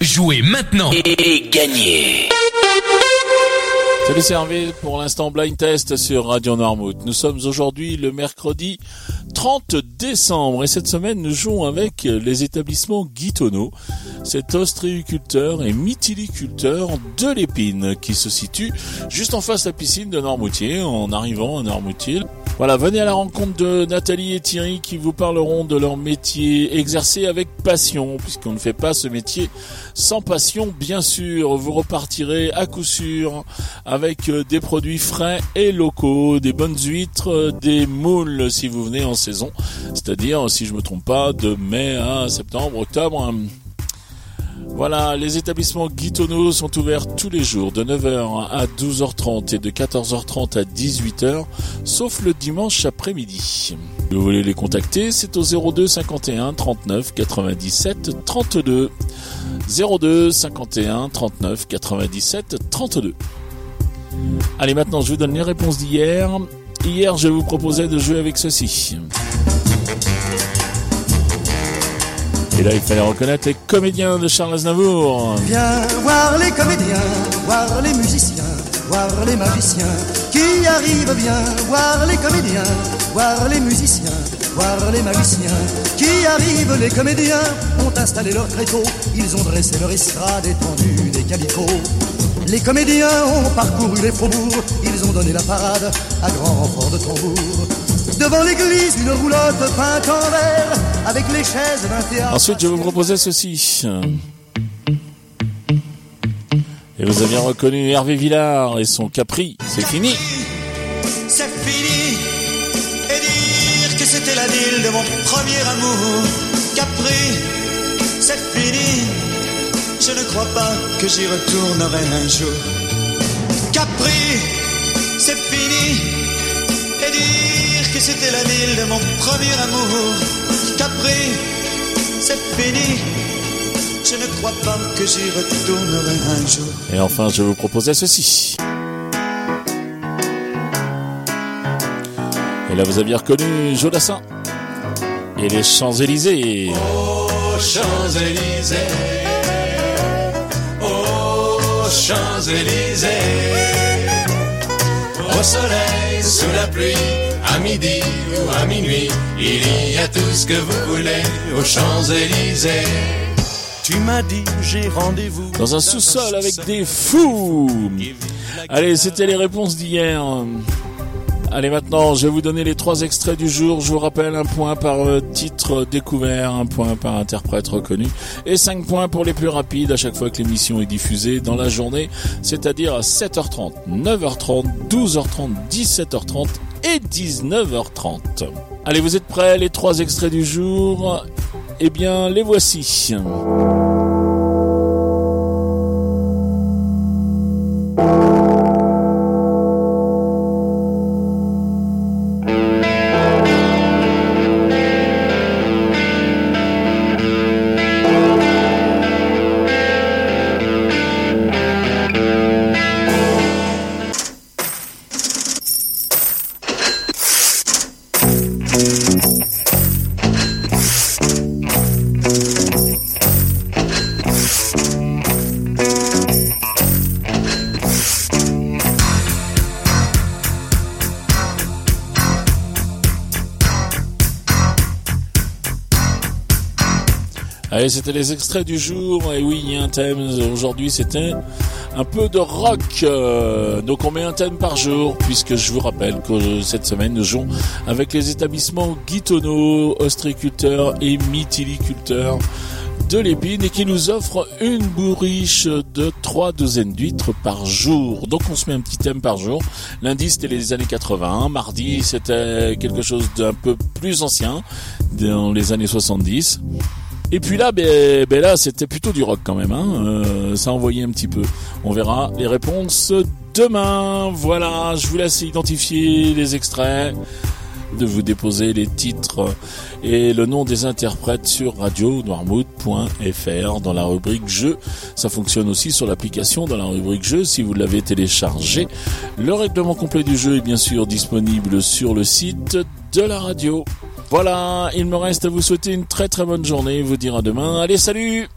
Jouez maintenant. Et gagnez. Salut c'est Hervé pour l'instant blind test sur Radio Noirmouth. Nous sommes aujourd'hui le mercredi 30 décembre et cette semaine nous jouons avec les établissements Guitonneau, cet ostréiculteur et mytiliculteur de l'épine qui se situe juste en face de la piscine de Normoutier en arrivant à Normoutier. Voilà, venez à la rencontre de Nathalie et Thierry qui vous parleront de leur métier exercé avec passion, puisqu'on ne fait pas ce métier sans passion, bien sûr. Vous repartirez à coup sûr avec euh, des produits frais et locaux, des bonnes huîtres, euh, des moules si vous venez en saison, c'est-à-dire, si je me trompe pas, de mai à septembre, octobre. Voilà, les établissements Guitonneau sont ouverts tous les jours de 9h à 12h30 et de 14h30 à 18h, sauf le dimanche après-midi. Si vous voulez les contacter, c'est au 02 51 39 97 32. 02 51 39 97 32. Allez, maintenant, je vous donne les réponses d'hier. Hier, je vous proposais de jouer avec ceci. Et là, il fallait reconnaître les comédiens de Charles Aznavour. Viens voir les comédiens, voir les musiciens, voir les magiciens qui arrivent bien, voir les comédiens, voir les musiciens, voir les magiciens qui arrivent. Les comédiens ont installé leur tréteau, ils ont dressé leur estrade étendue des calicots. Les comédiens ont parcouru les faubourgs, ils ont donné la parade à grand renfort de tambour. Devant l'église, une roulotte peinte en vert avec les chaises d'un théâtre. Ensuite, je vous proposer ceci. Et vous aviez reconnu Hervé Villard et son Capri. C'est fini. C'est fini. Et dire que c'était la ville de mon premier amour. Capri, c'est fini. Je ne crois pas que j'y retournerai un jour. Capri, c'est fini. Et dire que c'était la ville de mon premier amour. Capri, c'est fini. Je ne crois pas que j'y retournerai un jour. Et enfin, je vous proposer ceci. Et là, vous aviez reconnu Jodassin. Et les Champs-Élysées. Aux Champs-Élysées. Aux Champs-Élysées. Au soleil, sous la pluie, à midi ou à minuit, il y a tout ce que vous voulez aux Champs-Élysées. Tu m'as dit, j'ai rendez-vous. Dans un sous-sol avec des fous. Allez, c'était les réponses d'hier. Allez, maintenant, je vais vous donner les trois extraits du jour. Je vous rappelle un point par euh, titre découvert, un point par interprète reconnu et cinq points pour les plus rapides à chaque fois que l'émission est diffusée dans la journée, c'est-à-dire à 7h30, 9h30, 12h30, 17h30 et 19h30. Allez, vous êtes prêts Les trois extraits du jour? Eh bien, les voici. Allez, c'était les extraits du jour. Et oui, il y a un thème. Aujourd'hui, c'était un peu de rock. Euh, donc, on met un thème par jour, puisque je vous rappelle que cette semaine, nous jouons avec les établissements Guitonneau, ostréiculteurs et mytiliculteurs de l'épine et qui nous offre une bourriche de trois douzaines d'huîtres par jour. Donc on se met un petit thème par jour. Lundi c'était les années 80, mardi c'était quelque chose d'un peu plus ancien, dans les années 70. Et puis là, ben, ben là, c'était plutôt du rock quand même. Hein. Euh, ça envoyait un petit peu. On verra les réponses demain. Voilà, je vous laisse identifier les extraits, de vous déposer les titres et le nom des interprètes sur radio noirmouth.fr dans la rubrique jeux. Ça fonctionne aussi sur l'application dans la rubrique jeux si vous l'avez téléchargé. Le règlement complet du jeu est bien sûr disponible sur le site de la radio. Voilà, il me reste à vous souhaiter une très très bonne journée, vous dire à demain. Allez, salut